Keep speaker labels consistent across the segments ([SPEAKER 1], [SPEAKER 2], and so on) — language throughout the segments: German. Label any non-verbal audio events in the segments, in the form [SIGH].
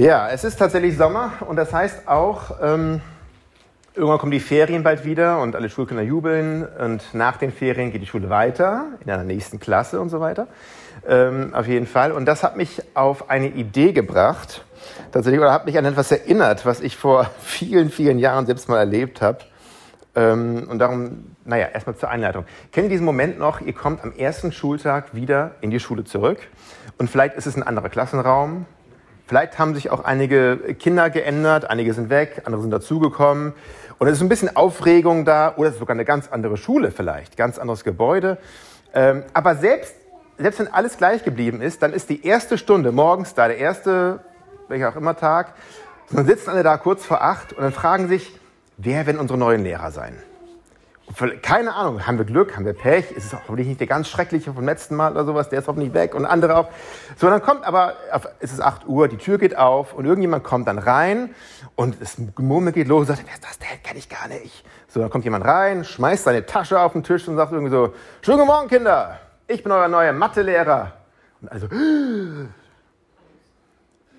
[SPEAKER 1] Ja, es ist tatsächlich Sommer und das heißt auch, ähm, irgendwann kommen die Ferien bald wieder und alle Schulkinder jubeln und nach den Ferien geht die Schule weiter in einer nächsten Klasse und so weiter. Ähm, auf jeden Fall. Und das hat mich auf eine Idee gebracht, tatsächlich, oder hat mich an etwas erinnert, was ich vor [LAUGHS] vielen, vielen Jahren selbst mal erlebt habe. Ähm, und darum, naja, erstmal zur Einleitung. Kennt ihr diesen Moment noch? Ihr kommt am ersten Schultag wieder in die Schule zurück und vielleicht ist es ein anderer Klassenraum, Vielleicht haben sich auch einige Kinder geändert, einige sind weg, andere sind dazugekommen. Und es ist ein bisschen Aufregung da, oder es ist sogar eine ganz andere Schule vielleicht, ganz anderes Gebäude. Ähm, aber selbst, selbst wenn alles gleich geblieben ist, dann ist die erste Stunde morgens da, der erste, welcher auch immer Tag, dann sitzen alle da kurz vor acht und dann fragen sich, wer werden unsere neuen Lehrer sein? Keine Ahnung, haben wir Glück, haben wir Pech, ist es hoffentlich nicht der ganz schreckliche vom letzten Mal oder sowas, der ist hoffentlich weg und andere auch. So, dann kommt aber, es ist 8 Uhr, die Tür geht auf und irgendjemand kommt dann rein und das Gemurmel geht los und sagt, wer ist das denn? Kenn ich gar nicht. So, dann kommt jemand rein, schmeißt seine Tasche auf den Tisch und sagt irgendwie so, schönen guten Morgen, Kinder, ich bin euer neuer Mathelehrer. Und also,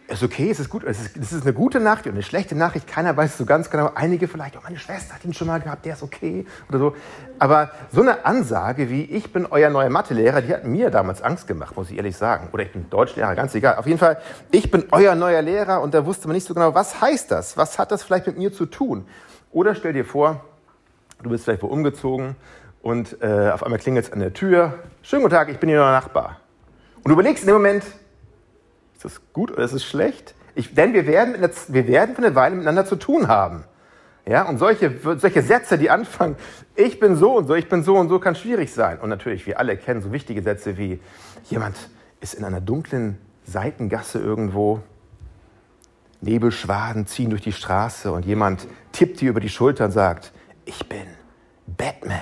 [SPEAKER 1] ist okay, es ist gut, es ist, es ist eine gute Nachricht und eine schlechte Nachricht. Keiner weiß es so ganz genau. Einige vielleicht, oh, meine Schwester hat ihn schon mal gehabt, der ist okay oder so. Aber so eine Ansage wie, ich bin euer neuer Mathelehrer, die hat mir damals Angst gemacht, muss ich ehrlich sagen. Oder ich bin Deutschlehrer, ganz egal. Auf jeden Fall, ich bin euer neuer Lehrer und da wusste man nicht so genau, was heißt das? Was hat das vielleicht mit mir zu tun? Oder stell dir vor, du bist vielleicht wo umgezogen und äh, auf einmal klingelt es an der Tür. Schönen guten Tag, ich bin Ihr neuer Nachbar. Und du überlegst in dem Moment, ist das gut oder ist es schlecht? Ich, denn wir werden, wir werden für eine Weile miteinander zu tun haben. Ja, und solche, solche Sätze, die anfangen, ich bin so und so, ich bin so und so, kann schwierig sein. Und natürlich, wir alle kennen so wichtige Sätze wie, jemand ist in einer dunklen Seitengasse irgendwo, Nebelschwaden ziehen durch die Straße und jemand tippt dir über die Schulter und sagt, ich bin Batman.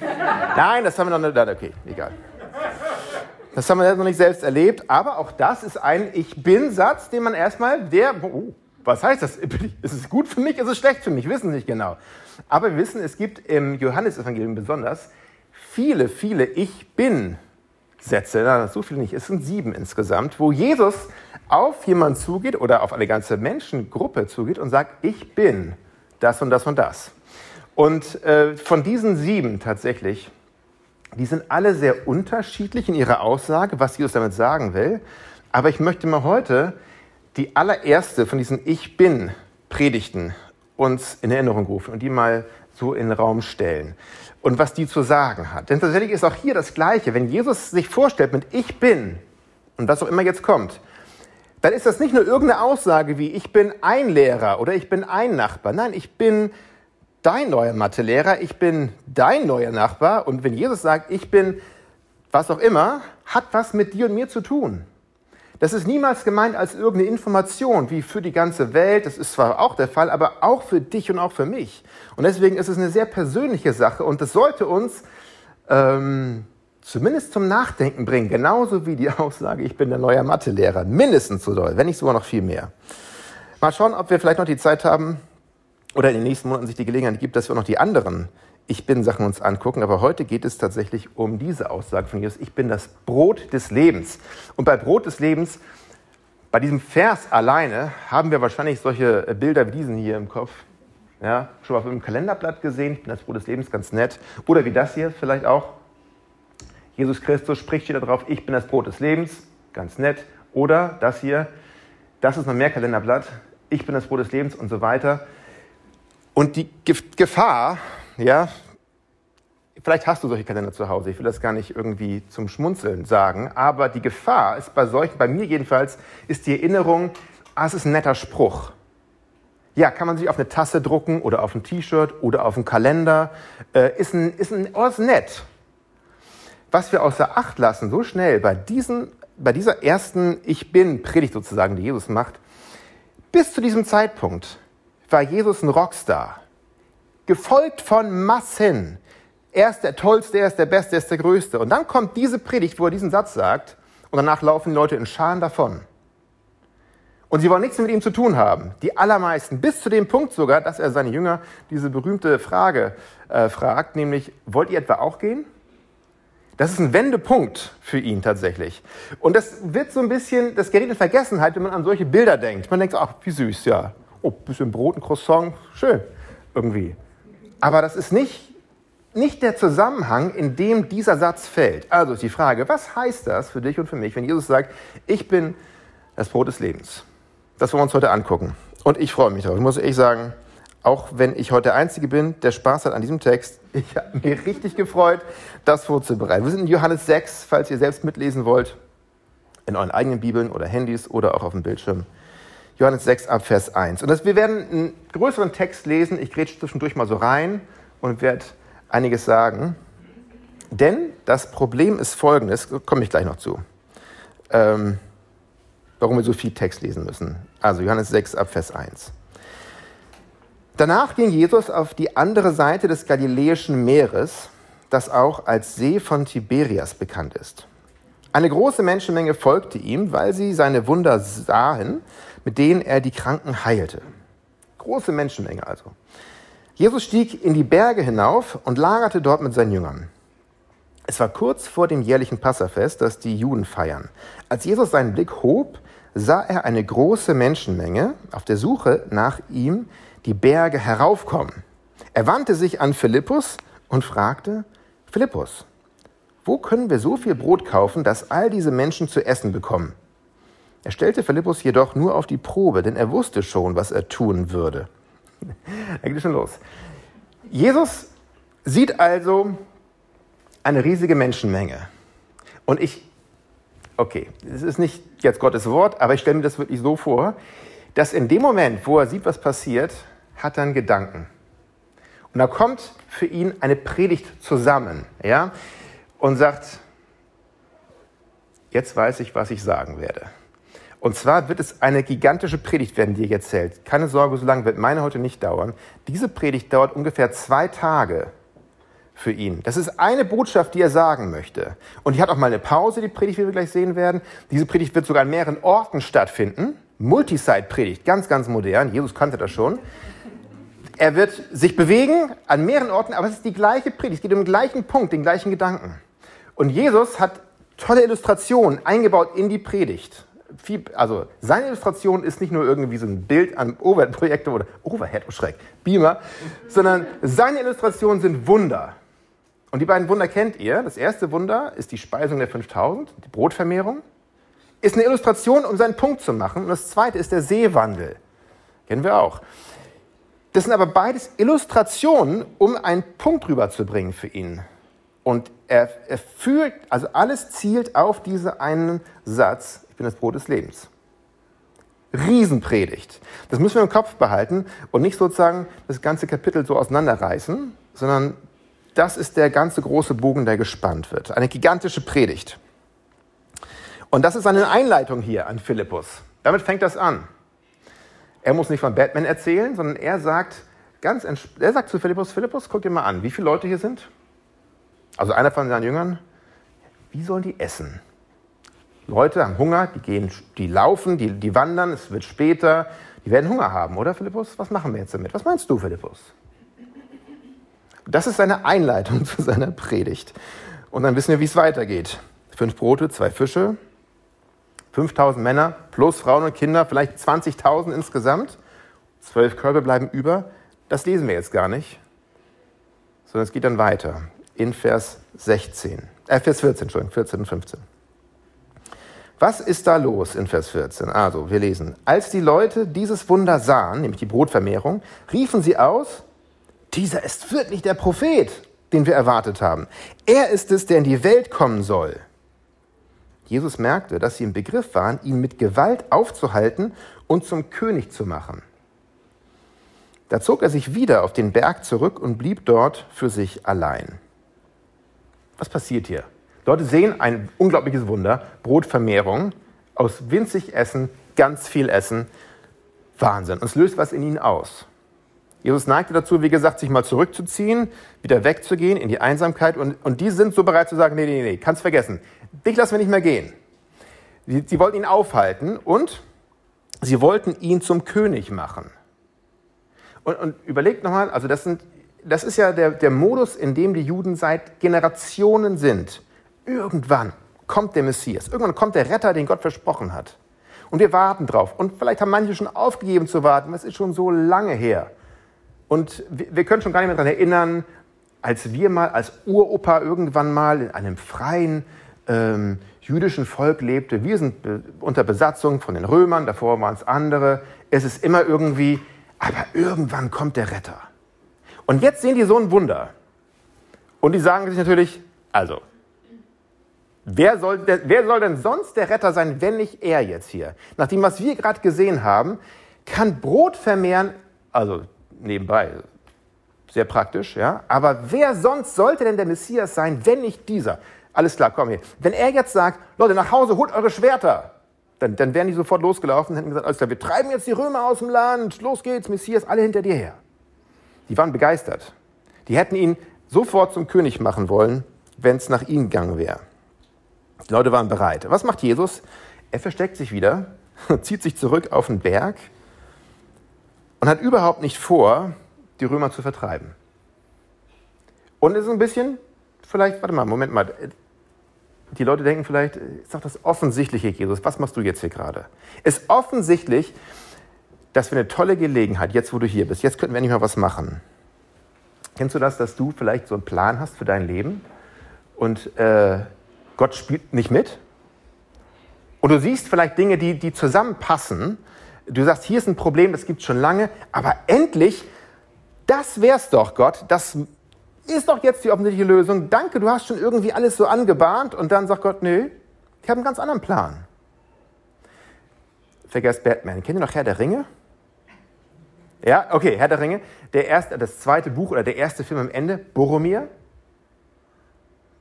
[SPEAKER 1] [LAUGHS] Nein, das haben wir noch nicht, okay, egal. Das haben wir noch nicht selbst erlebt, aber auch das ist ein Ich bin-Satz, den man erstmal, der, oh, was heißt das? Ist es gut für mich, ist es schlecht für mich? Wissen nicht genau. Aber wir wissen, es gibt im Johannesevangelium besonders viele, viele Ich bin-Sätze, na, so viele nicht, es sind sieben insgesamt, wo Jesus auf jemanden zugeht oder auf eine ganze Menschengruppe zugeht und sagt, ich bin das und das und das. Und äh, von diesen sieben tatsächlich die sind alle sehr unterschiedlich in ihrer Aussage, was Jesus damit sagen will. Aber ich möchte mal heute die allererste von diesen Ich bin Predigten uns in Erinnerung rufen und die mal so in den Raum stellen und was die zu sagen hat. Denn tatsächlich ist auch hier das Gleiche. Wenn Jesus sich vorstellt mit Ich bin und was auch immer jetzt kommt, dann ist das nicht nur irgendeine Aussage wie Ich bin ein Lehrer oder ich bin ein Nachbar. Nein, ich bin dein neuer Mathelehrer, ich bin dein neuer Nachbar. Und wenn Jesus sagt, ich bin was auch immer, hat was mit dir und mir zu tun. Das ist niemals gemeint als irgendeine Information, wie für die ganze Welt. Das ist zwar auch der Fall, aber auch für dich und auch für mich. Und deswegen ist es eine sehr persönliche Sache und das sollte uns ähm, zumindest zum Nachdenken bringen. Genauso wie die [LAUGHS] Aussage, ich bin der neue Mathelehrer. Mindestens so doll, wenn nicht sogar noch viel mehr. Mal schauen, ob wir vielleicht noch die Zeit haben, oder in den nächsten Monaten sich die Gelegenheit gibt, dass wir noch die anderen Ich bin Sachen uns angucken. Aber heute geht es tatsächlich um diese Aussage von Jesus. Ich bin das Brot des Lebens. Und bei Brot des Lebens, bei diesem Vers alleine, haben wir wahrscheinlich solche Bilder wie diesen hier im Kopf. Ja, schon mal auf einem Kalenderblatt gesehen. Ich bin das Brot des Lebens, ganz nett. Oder wie das hier vielleicht auch. Jesus Christus spricht hier darauf, ich bin das Brot des Lebens, ganz nett. Oder das hier, das ist noch mehr Kalenderblatt, ich bin das Brot des Lebens und so weiter. Und die Gefahr, ja, vielleicht hast du solche Kalender zu Hause, ich will das gar nicht irgendwie zum Schmunzeln sagen, aber die Gefahr ist bei solchen, bei mir jedenfalls, ist die Erinnerung, ah, es ist ein netter Spruch. Ja, kann man sich auf eine Tasse drucken oder auf ein T-Shirt oder auf einen Kalender. Äh, ist, ein, ist, ein, oh, ist nett. Was wir außer Acht lassen, so schnell bei, diesen, bei dieser ersten Ich Bin-Predigt sozusagen, die Jesus macht, bis zu diesem Zeitpunkt war Jesus ein Rockstar. Gefolgt von Massen. Er ist der Tollste, er ist der Beste, er ist der Größte. Und dann kommt diese Predigt, wo er diesen Satz sagt, und danach laufen die Leute in Scharen davon. Und sie wollen nichts mit ihm zu tun haben. Die allermeisten, bis zu dem Punkt sogar, dass er seine Jünger diese berühmte Frage äh, fragt, nämlich, wollt ihr etwa auch gehen? Das ist ein Wendepunkt für ihn tatsächlich. Und das wird so ein bisschen, das gerät in Vergessenheit, wenn man an solche Bilder denkt. Man denkt ach, wie süß, ja. Oh, bisschen Brot, ein Croissant, schön, irgendwie. Aber das ist nicht, nicht der Zusammenhang, in dem dieser Satz fällt. Also ist die Frage, was heißt das für dich und für mich, wenn Jesus sagt, ich bin das Brot des Lebens? Das wollen wir uns heute angucken. Und ich freue mich darauf. Ich muss ehrlich sagen, auch wenn ich heute der Einzige bin, der Spaß hat an diesem Text. [LAUGHS] Ich habe mich richtig gefreut, das vorzubereiten. Wir sind in Johannes 6, falls ihr selbst mitlesen wollt, in euren eigenen Bibeln oder Handys oder auch auf dem Bildschirm. Johannes 6 ab Vers 1. Und das, wir werden einen größeren Text lesen. Ich grätsche zwischendurch mal so rein und werde einiges sagen. Denn das Problem ist folgendes, komme ich gleich noch zu. Ähm, warum wir so viel Text lesen müssen. Also Johannes 6 ab Vers 1. Danach ging Jesus auf die andere Seite des Galiläischen Meeres, das auch als See von Tiberias bekannt ist. Eine große Menschenmenge folgte ihm, weil sie seine Wunder sahen, mit denen er die Kranken heilte. Große Menschenmenge also. Jesus stieg in die Berge hinauf und lagerte dort mit seinen Jüngern. Es war kurz vor dem jährlichen Passafest, das die Juden feiern. Als Jesus seinen Blick hob, sah er eine große Menschenmenge auf der Suche nach ihm, die Berge heraufkommen. Er wandte sich an Philippus und fragte, Philippus, wo können wir so viel Brot kaufen, dass all diese Menschen zu essen bekommen? Er stellte Philippus jedoch nur auf die Probe, denn er wusste schon, was er tun würde. [LAUGHS] da geht schon los. Jesus sieht also eine riesige Menschenmenge. Und ich, okay, es ist nicht jetzt Gottes Wort, aber ich stelle mir das wirklich so vor, dass in dem Moment, wo er sieht, was passiert, hat er einen Gedanken. Und da kommt für ihn eine Predigt zusammen, ja, und sagt, jetzt weiß ich, was ich sagen werde. Und zwar wird es eine gigantische Predigt werden, die er jetzt hält. Keine Sorge, so lange wird meine heute nicht dauern. Diese Predigt dauert ungefähr zwei Tage für ihn. Das ist eine Botschaft, die er sagen möchte. Und die hat auch mal eine Pause, die Predigt, wie wir gleich sehen werden. Diese Predigt wird sogar an mehreren Orten stattfinden. Multisite-Predigt, ganz, ganz modern. Jesus kannte das schon. Er wird sich bewegen an mehreren Orten, aber es ist die gleiche Predigt. Es geht um den gleichen Punkt, den gleichen Gedanken. Und Jesus hat tolle Illustrationen eingebaut in die Predigt. Viel, also seine Illustration ist nicht nur irgendwie so ein Bild an Overhead-Projektor oder Overhead, oh Schreck, Beamer, sondern seine Illustrationen sind Wunder. Und die beiden Wunder kennt ihr. Das erste Wunder ist die Speisung der 5000, die Brotvermehrung. Ist eine Illustration, um seinen Punkt zu machen. Und das zweite ist der Seewandel. Kennen wir auch. Das sind aber beides Illustrationen, um einen Punkt rüberzubringen für ihn. Und er, er fühlt, also alles zielt auf diesen einen Satz, bin das Brot des Lebens. Riesenpredigt. Das müssen wir im Kopf behalten und nicht sozusagen das ganze Kapitel so auseinanderreißen, sondern das ist der ganze große Bogen, der gespannt wird. Eine gigantische Predigt. Und das ist eine Einleitung hier an Philippus. Damit fängt das an. Er muss nicht von Batman erzählen, sondern er sagt ganz er sagt zu Philippus, Philippus, guck dir mal an, wie viele Leute hier sind. Also einer von seinen Jüngern, wie sollen die essen? Leute haben Hunger, die gehen, die laufen, die, die wandern, es wird später, die werden Hunger haben, oder Philippus? Was machen wir jetzt damit? Was meinst du, Philippus? Das ist seine Einleitung [LAUGHS] zu seiner Predigt. Und dann wissen wir, wie es weitergeht. Fünf Brote, zwei Fische, 5000 Männer plus Frauen und Kinder, vielleicht 20.000 insgesamt. Zwölf Körbe bleiben über. Das lesen wir jetzt gar nicht, sondern es geht dann weiter in Vers 16, äh, Vers 14, Entschuldigung, 14 und 15. Was ist da los in Vers 14? Also, wir lesen, als die Leute dieses Wunder sahen, nämlich die Brotvermehrung, riefen sie aus, dieser ist wirklich der Prophet, den wir erwartet haben. Er ist es, der in die Welt kommen soll. Jesus merkte, dass sie im Begriff waren, ihn mit Gewalt aufzuhalten und zum König zu machen. Da zog er sich wieder auf den Berg zurück und blieb dort für sich allein. Was passiert hier? Leute sehen ein unglaubliches Wunder, Brotvermehrung, aus winzig Essen, ganz viel Essen. Wahnsinn. Und es löst was in ihnen aus. Jesus neigte dazu, wie gesagt, sich mal zurückzuziehen, wieder wegzugehen in die Einsamkeit. Und, und die sind so bereit zu sagen, nee, nee, nee, kannst vergessen. Dich lassen wir nicht mehr gehen. Sie, sie wollten ihn aufhalten und sie wollten ihn zum König machen. Und, und überlegt nochmal, also das, sind, das ist ja der, der Modus, in dem die Juden seit Generationen sind. Irgendwann kommt der Messias, irgendwann kommt der Retter, den Gott versprochen hat. Und wir warten drauf. Und vielleicht haben manche schon aufgegeben zu warten, es ist schon so lange her. Und wir können schon gar nicht mehr daran erinnern, als wir mal als Uropa irgendwann mal in einem freien ähm, jüdischen Volk lebte. Wir sind unter Besatzung von den Römern, davor waren es andere. Es ist immer irgendwie, aber irgendwann kommt der Retter. Und jetzt sehen die so ein Wunder. Und die sagen sich natürlich, also, wer soll, denn, wer soll denn sonst der Retter sein, wenn nicht er jetzt hier? Nach dem, was wir gerade gesehen haben, kann Brot vermehren, also nebenbei, sehr praktisch, ja. Aber wer sonst sollte denn der Messias sein, wenn nicht dieser? Alles klar, komm hier. Wenn er jetzt sagt, Leute, nach Hause, holt eure Schwerter, dann, dann wären die sofort losgelaufen und hätten gesagt, alles klar, wir treiben jetzt die Römer aus dem Land, los geht's, Messias, alle hinter dir her. Die waren begeistert. Die hätten ihn sofort zum König machen wollen, wenn es nach ihm gegangen wäre. Die Leute waren bereit. Was macht Jesus? Er versteckt sich wieder, [LAUGHS] zieht sich zurück auf den Berg und hat überhaupt nicht vor, die Römer zu vertreiben. Und ist ein bisschen, vielleicht, warte mal, Moment mal. Die Leute denken vielleicht, ist doch das Offensichtliche, Jesus, was machst du jetzt hier gerade? Ist offensichtlich, dass wir eine tolle Gelegenheit, jetzt wo du hier bist, jetzt könnten wir endlich mal was machen. Kennst du das, dass du vielleicht so einen Plan hast für dein Leben und äh, Gott spielt nicht mit? Und du siehst vielleicht Dinge, die, die zusammenpassen. Du sagst, hier ist ein Problem, das gibt es schon lange, aber endlich das wär's doch, Gott. Das ist doch jetzt die offensichtliche Lösung. Danke, du hast schon irgendwie alles so angebahnt. Und dann sagt Gott, nö, ich habe einen ganz anderen Plan. Vergesst Batman. Kennt ihr noch Herr der Ringe? Ja, okay, Herr der Ringe. Der erste, das zweite Buch oder der erste Film am Ende, Boromir.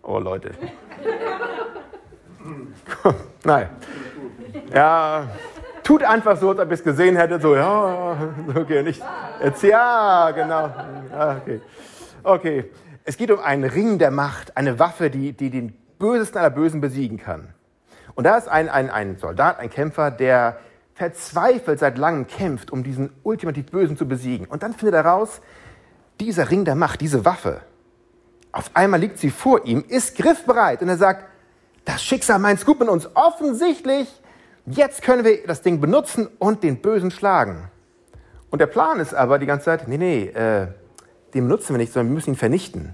[SPEAKER 1] Oh, Leute. Nein. Ja, tut einfach so, als ob ihr es gesehen hättet, so, ja, okay, nicht, jetzt, ja, genau, okay. Okay, es geht um einen Ring der Macht, eine Waffe, die, die den Bösesten aller Bösen besiegen kann. Und da ist ein, ein, ein Soldat, ein Kämpfer, der verzweifelt seit langem kämpft, um diesen ultimativ Bösen zu besiegen. Und dann findet er raus, dieser Ring der Macht, diese Waffe, auf einmal liegt sie vor ihm, ist griffbereit und er sagt, das Schicksal meint es gut mit uns. Offensichtlich Jetzt können wir das Ding benutzen und den Bösen schlagen. Und der Plan ist aber die ganze Zeit, nee, nee, äh, den benutzen wir nicht, sondern wir müssen ihn vernichten.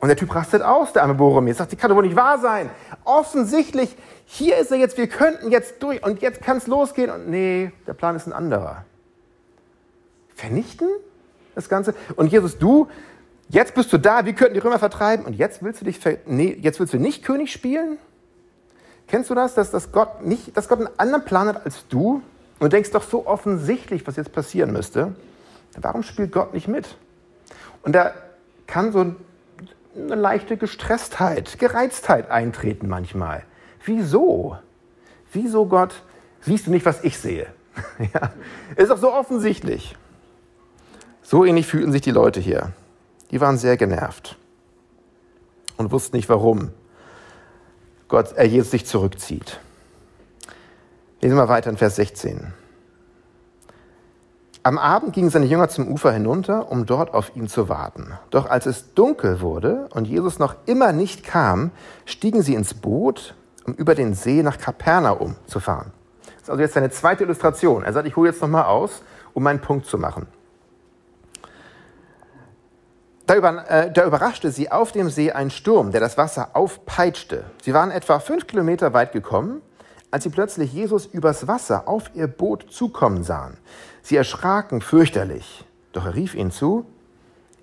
[SPEAKER 1] Und der Typ rastet aus, der arme Boromir. Sagt, das kann doch wohl nicht wahr sein. Offensichtlich, hier ist er jetzt, wir könnten jetzt durch und jetzt kann es losgehen. Und nee, der Plan ist ein anderer. Vernichten das Ganze? Und Jesus, du, jetzt bist du da, wir könnten die Römer vertreiben und jetzt willst du dich, nee, jetzt willst du nicht König spielen? Kennst du das, dass, dass, Gott nicht, dass Gott einen anderen Plan hat als du? Und denkst doch so offensichtlich, was jetzt passieren müsste. Warum spielt Gott nicht mit? Und da kann so eine leichte Gestresstheit, Gereiztheit eintreten manchmal. Wieso? Wieso, Gott, siehst du nicht, was ich sehe? [LAUGHS] ja, ist doch so offensichtlich. So ähnlich fühlten sich die Leute hier. Die waren sehr genervt und wussten nicht warum. Gott, er Jesus sich zurückzieht. Lesen wir weiter in Vers 16. Am Abend gingen seine Jünger zum Ufer hinunter, um dort auf ihn zu warten. Doch als es dunkel wurde und Jesus noch immer nicht kam, stiegen sie ins Boot, um über den See nach Kapernaum zu fahren. Das ist also jetzt seine zweite Illustration. Er sagt, ich hole jetzt nochmal aus, um meinen Punkt zu machen. Da, über, äh, da, überraschte sie auf dem See ein Sturm, der das Wasser aufpeitschte. Sie waren etwa fünf Kilometer weit gekommen, als sie plötzlich Jesus übers Wasser auf ihr Boot zukommen sahen. Sie erschraken fürchterlich. Doch er rief ihnen zu,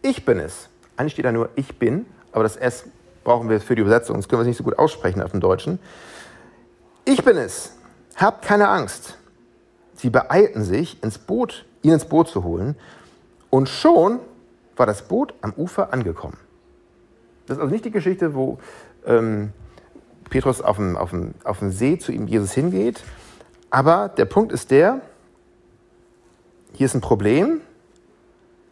[SPEAKER 1] ich bin es. Eigentlich steht da nur ich bin, aber das S brauchen wir für die Übersetzung, das können wir nicht so gut aussprechen auf dem Deutschen. Ich bin es. Habt keine Angst. Sie beeilten sich, ins Boot, ihn ins Boot zu holen. Und schon war das Boot am Ufer angekommen. Das ist also nicht die Geschichte, wo ähm, Petrus auf dem, auf, dem, auf dem See zu ihm Jesus hingeht. Aber der Punkt ist der, hier ist ein Problem.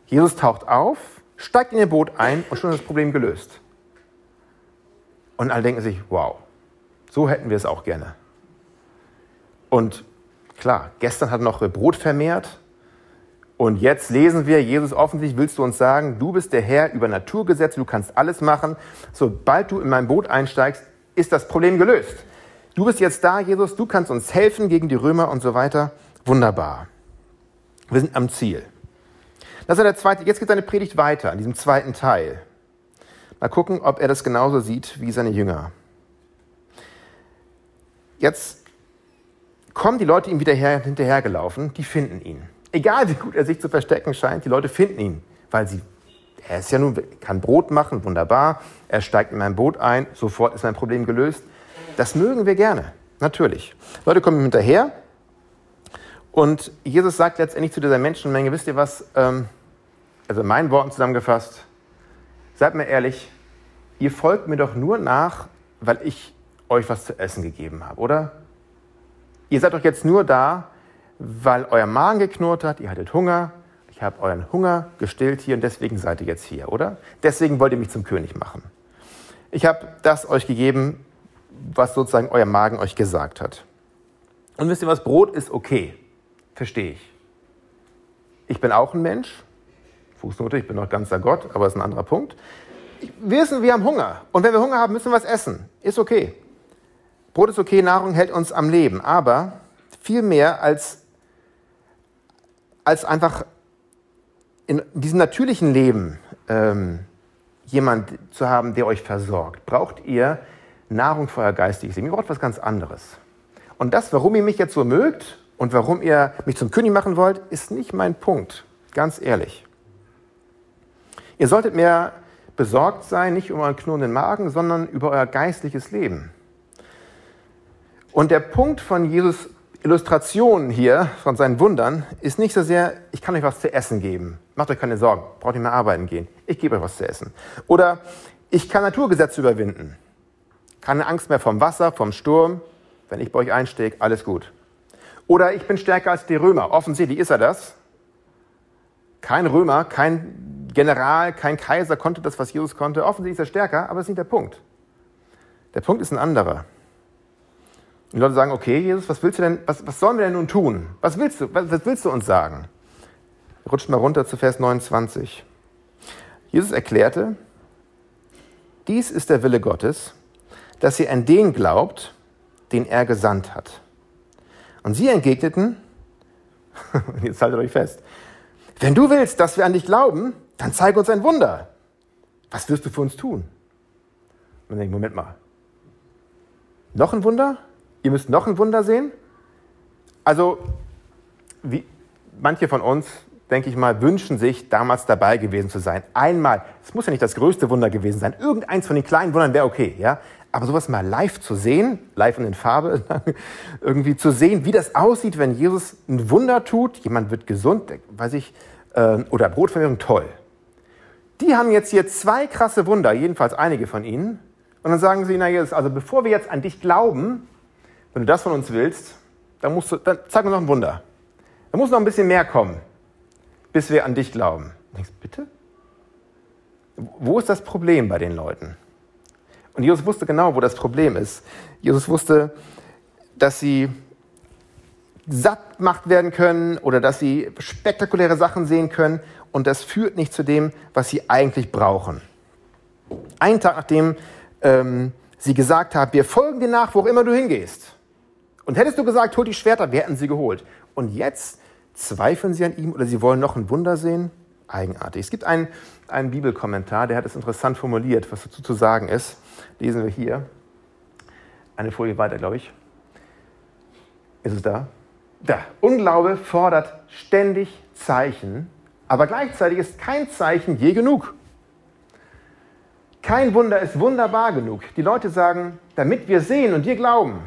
[SPEAKER 1] Jesus taucht auf, steigt in ihr Boot ein und schon ist das Problem gelöst. Und alle denken sich, wow, so hätten wir es auch gerne. Und klar, gestern hat noch Brot vermehrt, und jetzt lesen wir, Jesus offensichtlich willst du uns sagen, du bist der Herr über Naturgesetze, du kannst alles machen. Sobald du in mein Boot einsteigst, ist das Problem gelöst. Du bist jetzt da, Jesus, du kannst uns helfen gegen die Römer und so weiter. Wunderbar. Wir sind am Ziel. Das ist der zweite. Jetzt geht seine Predigt weiter, in diesem zweiten Teil. Mal gucken, ob er das genauso sieht wie seine Jünger. Jetzt kommen die Leute ihm wieder her, hinterhergelaufen, die finden ihn. Egal wie gut er sich zu verstecken scheint, die Leute finden ihn, weil sie, er ist ja nun, kann Brot machen, wunderbar, er steigt in mein Boot ein, sofort ist mein Problem gelöst. Das mögen wir gerne, natürlich. Leute kommen hinterher und Jesus sagt letztendlich zu dieser Menschenmenge, wisst ihr was, ähm, also in meinen Worten zusammengefasst, seid mir ehrlich, ihr folgt mir doch nur nach, weil ich euch was zu essen gegeben habe, oder? Ihr seid doch jetzt nur da, weil euer Magen geknurrt hat, ihr hattet Hunger, ich habe euren Hunger gestillt hier und deswegen seid ihr jetzt hier, oder? Deswegen wollt ihr mich zum König machen. Ich habe das euch gegeben, was sozusagen euer Magen euch gesagt hat. Und wisst ihr was, Brot ist okay, verstehe ich. Ich bin auch ein Mensch, Fußnote, ich bin noch ganzer Gott, aber das ist ein anderer Punkt. Wir wissen, wir haben Hunger. Und wenn wir Hunger haben, müssen wir was essen. Ist okay. Brot ist okay, Nahrung hält uns am Leben, aber viel mehr als, als einfach in diesem natürlichen Leben ähm, jemand zu haben, der euch versorgt, braucht ihr Nahrung für euer geistiges Leben. Ihr braucht was ganz anderes. Und das, warum ihr mich jetzt so mögt und warum ihr mich zum König machen wollt, ist nicht mein Punkt. Ganz ehrlich. Ihr solltet mehr besorgt sein, nicht um euren knurrenden Magen, sondern über euer geistliches Leben. Und der Punkt von Jesus Illustration hier, von seinen Wundern, ist nicht so sehr, ich kann euch was zu essen geben. Macht euch keine Sorgen, braucht nicht mehr arbeiten gehen. Ich gebe euch was zu essen. Oder ich kann Naturgesetze überwinden. Keine Angst mehr vom Wasser, vom Sturm. Wenn ich bei euch einsteige, alles gut. Oder ich bin stärker als die Römer. Offensichtlich ist er das. Kein Römer, kein General, kein Kaiser konnte das, was Jesus konnte. Offensichtlich ist er stärker, aber das ist nicht der Punkt. Der Punkt ist ein anderer. Die Leute sagen, okay, Jesus, was willst du denn, was, was sollen wir denn nun tun? Was willst du, was, was willst du uns sagen? Rutscht mal runter zu Vers 29. Jesus erklärte, dies ist der Wille Gottes, dass ihr an den glaubt, den er gesandt hat. Und sie entgegneten, [LAUGHS] jetzt haltet euch fest, wenn du willst, dass wir an dich glauben, dann zeig uns ein Wunder. Was wirst du für uns tun? Und dann denke ich, Moment mal. Noch ein Wunder? Ihr müsst noch ein Wunder sehen. Also, wie manche von uns, denke ich mal, wünschen sich, damals dabei gewesen zu sein. Einmal, es muss ja nicht das größte Wunder gewesen sein, irgendeins von den kleinen Wundern wäre okay, ja. Aber sowas mal live zu sehen, live in den Farbe, [LAUGHS] irgendwie zu sehen, wie das aussieht, wenn Jesus ein Wunder tut, jemand wird gesund, weiß ich, äh, oder Brotvermehrung, toll. Die haben jetzt hier zwei krasse Wunder, jedenfalls einige von ihnen. Und dann sagen sie, na Jesus, also bevor wir jetzt an dich glauben, wenn du das von uns willst, dann, musst du, dann zeig uns noch ein Wunder. Da muss noch ein bisschen mehr kommen, bis wir an dich glauben. Du denkst, bitte? Wo ist das Problem bei den Leuten? Und Jesus wusste genau, wo das Problem ist. Jesus wusste, dass sie satt gemacht werden können oder dass sie spektakuläre Sachen sehen können und das führt nicht zu dem, was sie eigentlich brauchen. Einen Tag nachdem ähm, sie gesagt haben, wir folgen dir nach, wo auch immer du hingehst, und hättest du gesagt, hol die Schwerter, wir hätten sie geholt. Und jetzt zweifeln sie an ihm oder sie wollen noch ein Wunder sehen? Eigenartig. Es gibt einen, einen Bibelkommentar, der hat es interessant formuliert, was dazu zu sagen ist. Lesen wir hier. Eine Folie weiter, glaube ich. Ist es da? Da. Unglaube fordert ständig Zeichen, aber gleichzeitig ist kein Zeichen je genug. Kein Wunder ist wunderbar genug. Die Leute sagen, damit wir sehen und dir glauben.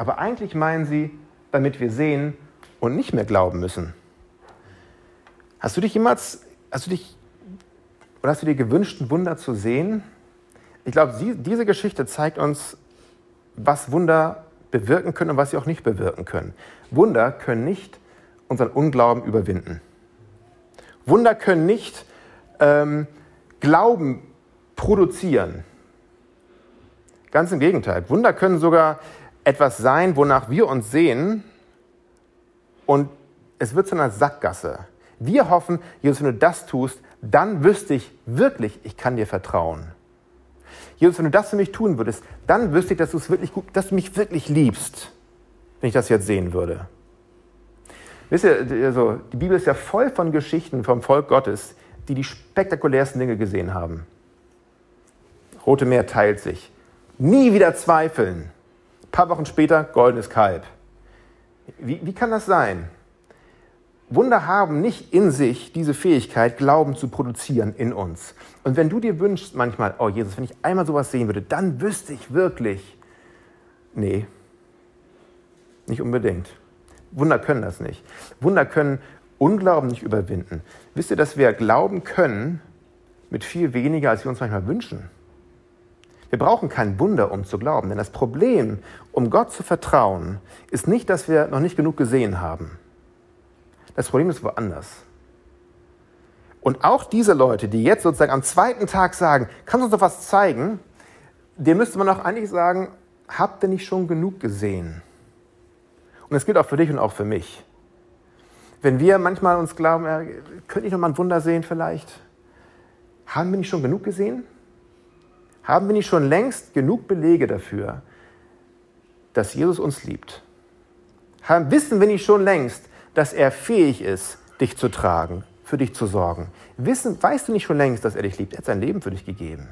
[SPEAKER 1] Aber eigentlich meinen sie, damit wir sehen und nicht mehr glauben müssen. Hast du dich jemals, hast du dich, oder hast du dir gewünscht, ein Wunder zu sehen? Ich glaube, diese Geschichte zeigt uns, was Wunder bewirken können und was sie auch nicht bewirken können. Wunder können nicht unseren Unglauben überwinden. Wunder können nicht ähm, Glauben produzieren. Ganz im Gegenteil. Wunder können sogar etwas sein, wonach wir uns sehen und es wird zu einer Sackgasse. Wir hoffen, Jesus, wenn du das tust, dann wüsste ich wirklich, ich kann dir vertrauen. Jesus, wenn du das für mich tun würdest, dann wüsste ich, dass du es wirklich gut, dass du mich wirklich liebst, wenn ich das jetzt sehen würde. Wisst ihr, also, die Bibel ist ja voll von Geschichten vom Volk Gottes, die die spektakulärsten Dinge gesehen haben. Rote Meer teilt sich. Nie wieder zweifeln. Ein paar Wochen später goldenes Kalb. Wie, wie kann das sein? Wunder haben nicht in sich diese Fähigkeit, Glauben zu produzieren in uns. Und wenn du dir wünschst manchmal, oh Jesus, wenn ich einmal sowas sehen würde, dann wüsste ich wirklich. Nee, nicht unbedingt. Wunder können das nicht. Wunder können Unglauben nicht überwinden. Wisst ihr, dass wir glauben können mit viel weniger, als wir uns manchmal wünschen? Wir brauchen kein Wunder, um zu glauben. Denn das Problem, um Gott zu vertrauen, ist nicht, dass wir noch nicht genug gesehen haben. Das Problem ist woanders. Und auch diese Leute, die jetzt sozusagen am zweiten Tag sagen, kannst du uns doch was zeigen, dem müsste man auch eigentlich sagen, habt ihr nicht schon genug gesehen? Und das gilt auch für dich und auch für mich. Wenn wir manchmal uns glauben, könnte ich noch mal ein Wunder sehen vielleicht? Haben wir nicht schon genug gesehen? Haben wir nicht schon längst genug Belege dafür, dass Jesus uns liebt? Haben, wissen wir nicht schon längst, dass er fähig ist, dich zu tragen, für dich zu sorgen? Wissen, weißt du nicht schon längst, dass er dich liebt? Er hat sein Leben für dich gegeben.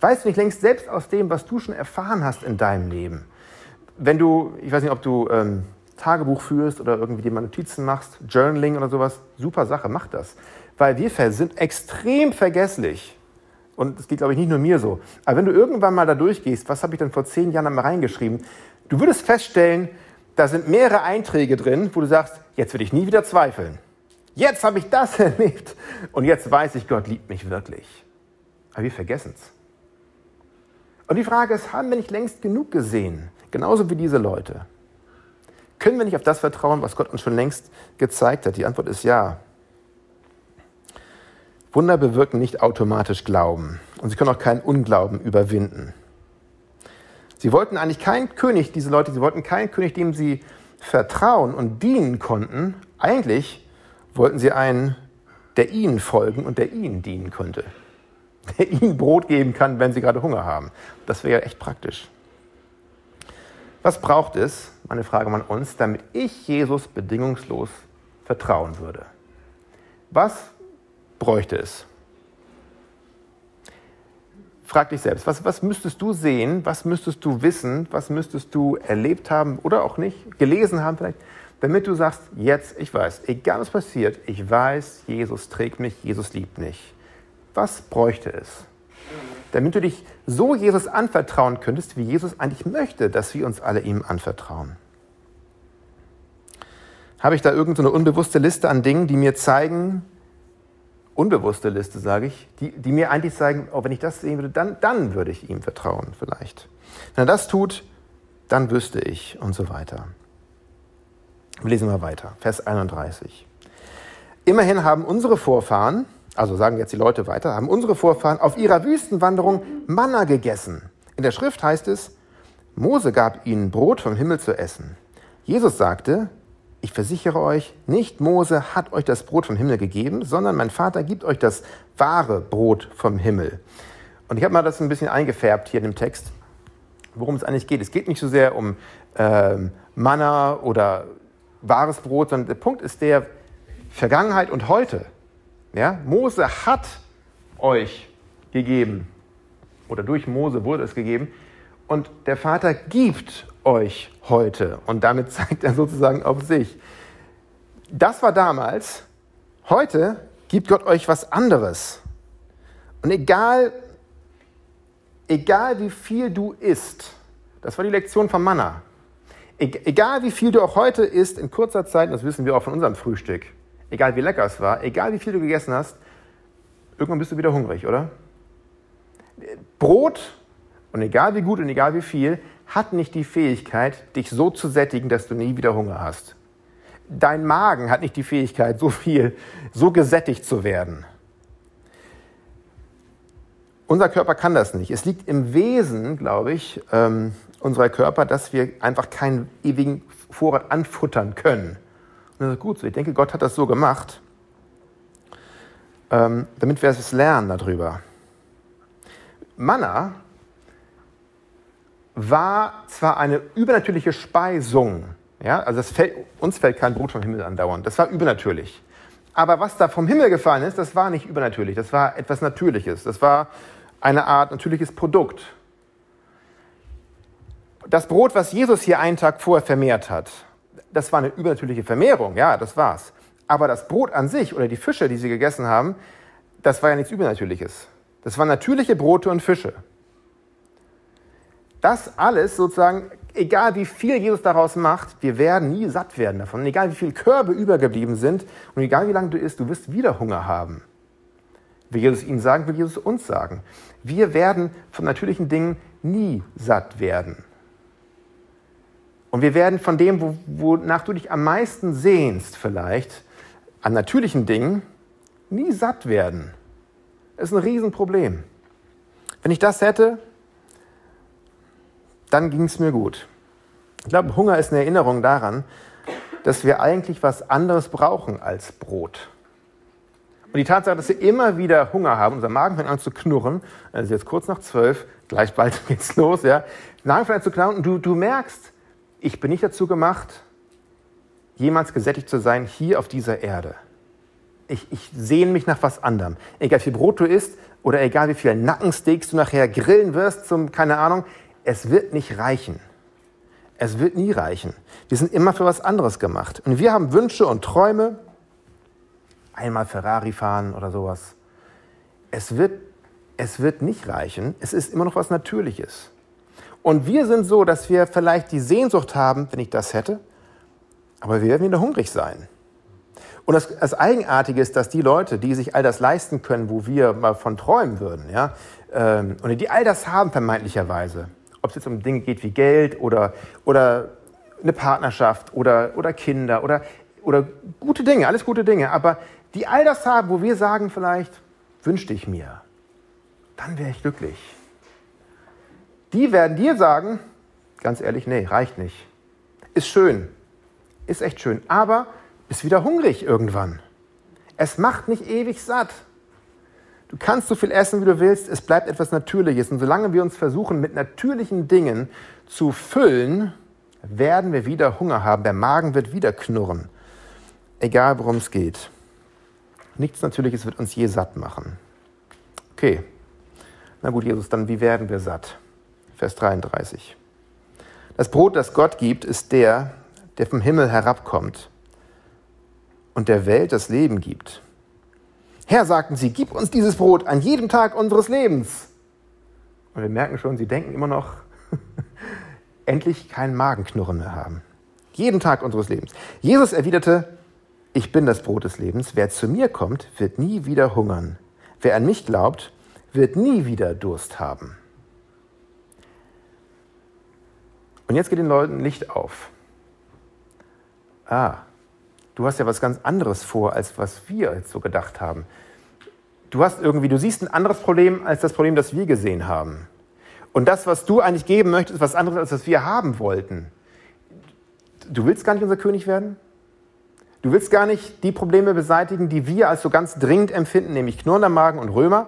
[SPEAKER 1] Weißt du nicht längst selbst aus dem, was du schon erfahren hast in deinem Leben? Wenn du, ich weiß nicht, ob du ähm, Tagebuch führst oder irgendwie dir mal Notizen machst, Journaling oder sowas, super Sache, mach das. Weil wir sind extrem vergesslich. Und das geht, glaube ich, nicht nur mir so. Aber wenn du irgendwann mal da durchgehst, was habe ich denn vor zehn Jahren einmal reingeschrieben? Du würdest feststellen, da sind mehrere Einträge drin, wo du sagst, jetzt will ich nie wieder zweifeln. Jetzt habe ich das [LAUGHS] erlebt und jetzt weiß ich, Gott liebt mich wirklich. Aber wir vergessen es. Und die Frage ist, haben wir nicht längst genug gesehen? Genauso wie diese Leute. Können wir nicht auf das vertrauen, was Gott uns schon längst gezeigt hat? Die Antwort ist ja. Wunder bewirken nicht automatisch Glauben und sie können auch keinen Unglauben überwinden. Sie wollten eigentlich keinen König, diese Leute, sie wollten keinen König, dem sie vertrauen und dienen konnten. Eigentlich wollten sie einen, der ihnen folgen und der ihnen dienen könnte. [LAUGHS] Der ihnen Brot geben kann, wenn sie gerade Hunger haben. Das wäre ja echt praktisch. Was braucht es, meine Frage an uns, damit ich Jesus bedingungslos vertrauen würde? Was bräuchte es? Frag dich selbst, was, was müsstest du sehen, was müsstest du wissen, was müsstest du erlebt haben oder auch nicht, gelesen haben vielleicht, damit du sagst, jetzt, ich weiß, egal was passiert, ich weiß, Jesus trägt mich, Jesus liebt mich. Was bräuchte es? Damit du dich so Jesus anvertrauen könntest, wie Jesus eigentlich möchte, dass wir uns alle ihm anvertrauen. Habe ich da irgendeine so unbewusste Liste an Dingen, die mir zeigen, unbewusste Liste, sage ich, die, die mir eigentlich sagen, oh, wenn ich das sehen würde, dann, dann würde ich ihm vertrauen vielleicht. Wenn er das tut, dann wüsste ich und so weiter. Wir lesen mal weiter, Vers 31. Immerhin haben unsere Vorfahren, also sagen jetzt die Leute weiter, haben unsere Vorfahren auf ihrer Wüstenwanderung Manna gegessen. In der Schrift heißt es, Mose gab ihnen Brot vom Himmel zu essen. Jesus sagte, ich versichere euch, nicht Mose hat euch das Brot vom Himmel gegeben, sondern mein Vater gibt euch das wahre Brot vom Himmel. Und ich habe mal das ein bisschen eingefärbt hier in dem Text, worum es eigentlich geht. Es geht nicht so sehr um ähm, Manna oder wahres Brot, sondern der Punkt ist der Vergangenheit und heute. Ja? Mose hat euch gegeben, oder durch Mose wurde es gegeben, und der Vater gibt euch heute. Und damit [LAUGHS] zeigt er sozusagen auf sich. Das war damals. Heute gibt Gott euch was anderes. Und egal, egal wie viel du isst, das war die Lektion von Manna. Egal wie viel du auch heute isst, in kurzer Zeit, das wissen wir auch von unserem Frühstück, egal wie lecker es war, egal wie viel du gegessen hast, irgendwann bist du wieder hungrig, oder? Brot, und egal wie gut und egal wie viel, hat nicht die Fähigkeit, dich so zu sättigen, dass du nie wieder Hunger hast. Dein Magen hat nicht die Fähigkeit, so viel, so gesättigt zu werden. Unser Körper kann das nicht. Es liegt im Wesen, glaube ich, ähm, unserer Körper, dass wir einfach keinen ewigen Vorrat anfuttern können. Und das ist gut so. Ich denke, Gott hat das so gemacht, ähm, damit wir es lernen darüber. Manna war zwar eine übernatürliche Speisung, ja, also fällt, uns fällt kein Brot vom Himmel andauernd, das war übernatürlich. Aber was da vom Himmel gefallen ist, das war nicht übernatürlich, das war etwas Natürliches, das war eine Art natürliches Produkt. Das Brot, was Jesus hier einen Tag vorher vermehrt hat, das war eine übernatürliche Vermehrung, ja, das war's. Aber das Brot an sich oder die Fische, die sie gegessen haben, das war ja nichts Übernatürliches. Das waren natürliche Brote und Fische. Das alles sozusagen, egal wie viel Jesus daraus macht, wir werden nie satt werden davon. egal wie viele Körbe übergeblieben sind und egal wie lange du isst, du wirst wieder Hunger haben. Will Jesus ihnen sagen, will Jesus uns sagen. Wir werden von natürlichen Dingen nie satt werden. Und wir werden von dem, wonach du dich am meisten sehnst, vielleicht, an natürlichen Dingen, nie satt werden. Das ist ein Riesenproblem. Wenn ich das hätte, dann ging es mir gut. Ich glaube, Hunger ist eine Erinnerung daran, dass wir eigentlich was anderes brauchen als Brot. Und die Tatsache, dass wir immer wieder Hunger haben, unser Magen fängt an zu knurren, also jetzt kurz nach zwölf, gleich bald [LAUGHS] geht's los, ja, Magen fängt an zu knurren und du, du merkst, ich bin nicht dazu gemacht, jemals gesättigt zu sein hier auf dieser Erde. Ich, ich sehne mich nach was anderem. Egal wie viel Brot du isst oder egal wie viel Nackensteaks du nachher grillen wirst zum, keine Ahnung, es wird nicht reichen. Es wird nie reichen. Wir sind immer für was anderes gemacht. Und wir haben Wünsche und Träume. Einmal Ferrari fahren oder sowas. Es wird, es wird nicht reichen. Es ist immer noch was Natürliches. Und wir sind so, dass wir vielleicht die Sehnsucht haben, wenn ich das hätte, aber wir werden wieder hungrig sein. Und das, das Eigenartige ist, dass die Leute, die sich all das leisten können, wo wir mal von träumen würden, ja, ähm, und die all das haben vermeintlicherweise, ob es jetzt um Dinge geht wie Geld oder, oder eine Partnerschaft oder, oder Kinder oder, oder gute Dinge, alles gute Dinge, aber die all das haben, wo wir sagen vielleicht, wünschte ich mir, dann wäre ich glücklich die werden dir sagen, ganz ehrlich, nee, reicht nicht. Ist schön, ist echt schön, aber bist wieder hungrig irgendwann. Es macht nicht ewig satt. Du kannst so viel essen, wie du willst, es bleibt etwas Natürliches. Und solange wir uns versuchen, mit natürlichen Dingen zu füllen, werden wir wieder Hunger haben. Der Magen wird wieder knurren. Egal, worum es geht. Nichts Natürliches wird uns je satt machen. Okay. Na gut, Jesus, dann wie werden wir satt? Vers 33. Das Brot, das Gott gibt, ist der, der vom Himmel herabkommt und der Welt das Leben gibt. Herr, sagten sie, gib uns dieses Brot an jedem Tag unseres Lebens. Und wir merken schon, sie denken immer noch, [LAUGHS] endlich kein Magenknurren mehr haben. Jeden Tag unseres Lebens. Jesus erwiderte, ich bin das Brot des Lebens. Wer zu mir kommt, wird nie wieder hungern. Wer an mich glaubt, wird nie wieder Durst haben. Und jetzt geht den Leuten Licht auf. Ah, du hast ja was ganz anderes vor, als was wir jetzt so gedacht haben. Du hast irgendwie, du siehst ein anderes Problem als das Problem, das wir gesehen haben. Und das, was du eigentlich geben möchtest, ist was anderes, als was wir haben wollten. Du willst gar nicht unser König werden? Du willst gar nicht die Probleme beseitigen, die wir als so ganz dringend empfinden, nämlich knurrender Magen und Römer.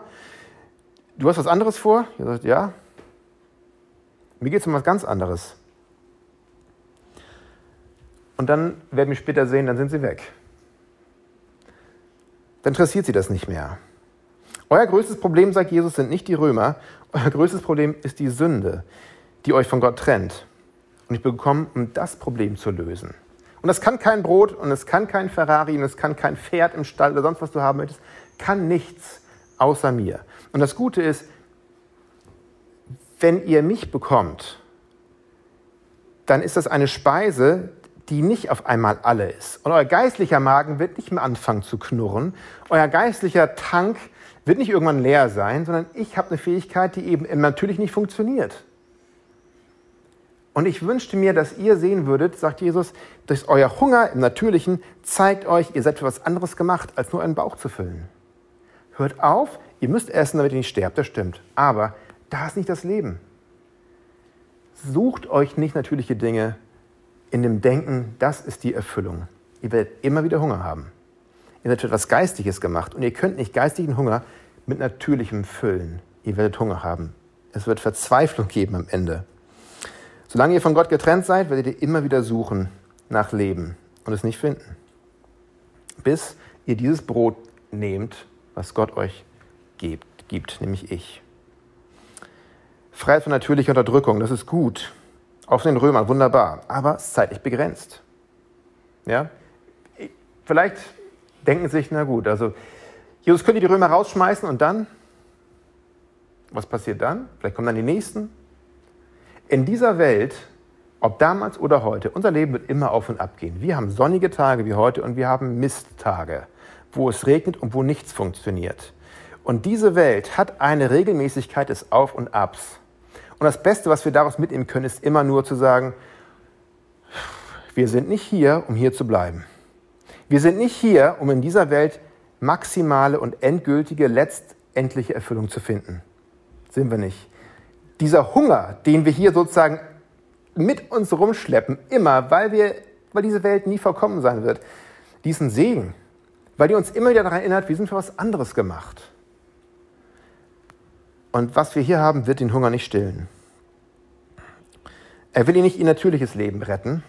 [SPEAKER 1] Du hast was anderes vor? Ihr sagt, ja. Mir geht es um was ganz anderes. Und dann werden wir später sehen, dann sind sie weg. Dann interessiert sie das nicht mehr. Euer größtes Problem, sagt Jesus, sind nicht die Römer. Euer größtes Problem ist die Sünde, die euch von Gott trennt. Und ich bin gekommen, um das Problem zu lösen. Und das kann kein Brot und es kann kein Ferrari und es kann kein Pferd im Stall oder sonst was du haben möchtest. Kann nichts außer mir. Und das Gute ist, wenn ihr mich bekommt, dann ist das eine Speise, die nicht auf einmal alle ist. Und euer geistlicher Magen wird nicht mehr anfangen zu knurren. Euer geistlicher Tank wird nicht irgendwann leer sein, sondern ich habe eine Fähigkeit, die eben natürlich nicht funktioniert. Und ich wünschte mir, dass ihr sehen würdet, sagt Jesus, dass euer Hunger im Natürlichen zeigt euch, ihr seid für was anderes gemacht, als nur einen Bauch zu füllen. Hört auf, ihr müsst essen, damit ihr nicht sterbt, das stimmt. Aber da ist nicht das Leben. Sucht euch nicht natürliche Dinge, in dem Denken, das ist die Erfüllung. Ihr werdet immer wieder Hunger haben. Ihr werdet etwas Geistiges gemacht und ihr könnt nicht geistigen Hunger mit natürlichem füllen. Ihr werdet Hunger haben. Es wird Verzweiflung geben am Ende. Solange ihr von Gott getrennt seid, werdet ihr immer wieder suchen nach Leben und es nicht finden. Bis ihr dieses Brot nehmt, was Gott euch gibt, gibt nämlich ich. Freiheit von natürlicher Unterdrückung, das ist gut. Von den Römern, wunderbar, aber zeitlich begrenzt. Ja? Vielleicht denken sie sich, na gut, also Jesus könnte die Römer rausschmeißen und dann? Was passiert dann? Vielleicht kommen dann die Nächsten. In dieser Welt, ob damals oder heute, unser Leben wird immer auf und ab gehen. Wir haben sonnige Tage wie heute und wir haben Misttage, wo es regnet und wo nichts funktioniert. Und diese Welt hat eine Regelmäßigkeit des Auf und Abs. Und das Beste, was wir daraus mitnehmen können, ist immer nur zu sagen, wir sind nicht hier, um hier zu bleiben. Wir sind nicht hier, um in dieser Welt maximale und endgültige, letztendliche Erfüllung zu finden. Sind wir nicht. Dieser Hunger, den wir hier sozusagen mit uns rumschleppen, immer, weil, wir, weil diese Welt nie vollkommen sein wird, diesen Segen, weil die uns immer wieder daran erinnert, wir sind für was anderes gemacht. Und was wir hier haben, wird den Hunger nicht stillen. Er will ihnen nicht ihr natürliches Leben retten,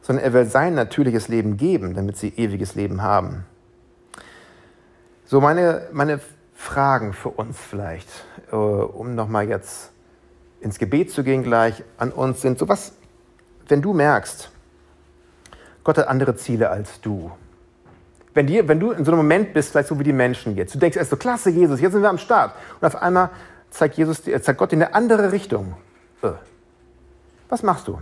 [SPEAKER 1] sondern er will sein natürliches Leben geben, damit sie ewiges Leben haben. So meine, meine Fragen für uns vielleicht, äh, um nochmal jetzt ins Gebet zu gehen gleich, an uns sind so was, wenn du merkst, Gott hat andere Ziele als du. Wenn, dir, wenn du in so einem Moment bist, vielleicht so wie die Menschen jetzt, du denkst erst so, klasse Jesus, jetzt sind wir am Start. Und auf einmal zeigt, Jesus, zeigt Gott in eine andere Richtung. Äh, was machst du?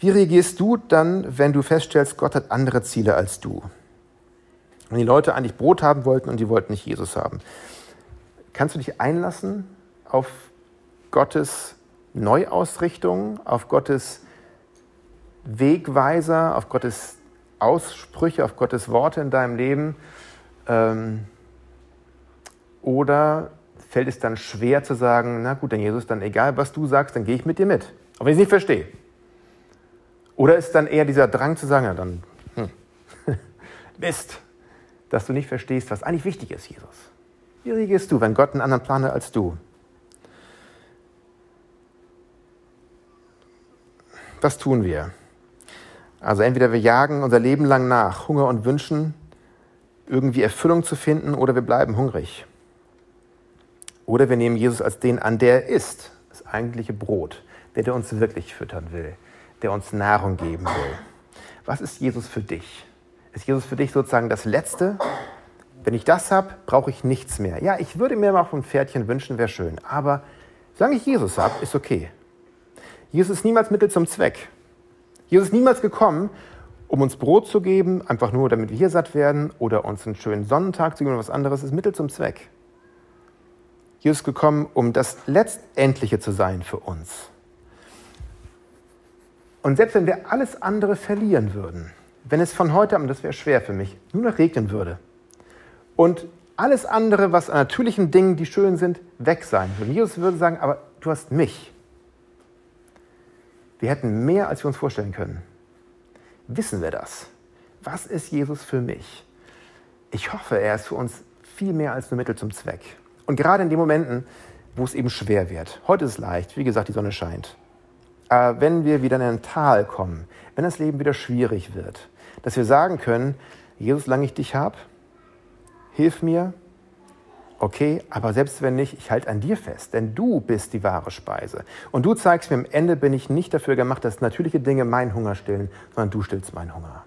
[SPEAKER 1] Wie reagierst du dann, wenn du feststellst, Gott hat andere Ziele als du? Wenn die Leute eigentlich Brot haben wollten und die wollten nicht Jesus haben. Kannst du dich einlassen auf Gottes Neuausrichtung, auf Gottes Wegweiser, auf Gottes Aussprüche, auf Gottes Worte in deinem Leben? Ähm, oder fällt es dann schwer zu sagen, na gut, dann Jesus, dann egal was du sagst, dann gehe ich mit dir mit. Auch wenn ich es nicht verstehe. Oder ist dann eher dieser Drang zu sagen, ja dann, hm, [LAUGHS] Mist, dass du nicht verstehst, was eigentlich wichtig ist, Jesus. Wie reagierst du, wenn Gott einen anderen Plan hat als du? Was tun wir? Also entweder wir jagen unser Leben lang nach Hunger und Wünschen, irgendwie Erfüllung zu finden, oder wir bleiben hungrig. Oder wir nehmen Jesus als den an, der er ist, das eigentliche Brot, der, der uns wirklich füttern will, der uns Nahrung geben will. Was ist Jesus für dich? Ist Jesus für dich sozusagen das Letzte? Wenn ich das habe, brauche ich nichts mehr. Ja, ich würde mir mal von Pferdchen wünschen, wäre schön. Aber solange ich Jesus habe, ist okay. Jesus ist niemals Mittel zum Zweck. Jesus ist niemals gekommen, um uns Brot zu geben, einfach nur, damit wir hier satt werden, oder uns einen schönen Sonnentag zu geben oder was anderes, ist Mittel zum Zweck. Jesus gekommen, um das Letztendliche zu sein für uns. Und selbst wenn wir alles andere verlieren würden, wenn es von heute an, das wäre schwer für mich, nur noch regnen würde und alles andere, was an natürlichen Dingen, die schön sind, weg sein würde. Jesus würde sagen, aber du hast mich. Wir hätten mehr, als wir uns vorstellen können. Wissen wir das? Was ist Jesus für mich? Ich hoffe, er ist für uns viel mehr als nur Mittel zum Zweck. Und gerade in den Momenten, wo es eben schwer wird. Heute ist es leicht, wie gesagt, die Sonne scheint. Aber wenn wir wieder in ein Tal kommen, wenn das Leben wieder schwierig wird, dass wir sagen können, Jesus, solange ich dich habe, hilf mir, okay, aber selbst wenn nicht, ich halte an dir fest, denn du bist die wahre Speise. Und du zeigst mir, am Ende bin ich nicht dafür gemacht, dass natürliche Dinge meinen Hunger stillen, sondern du stillst meinen Hunger.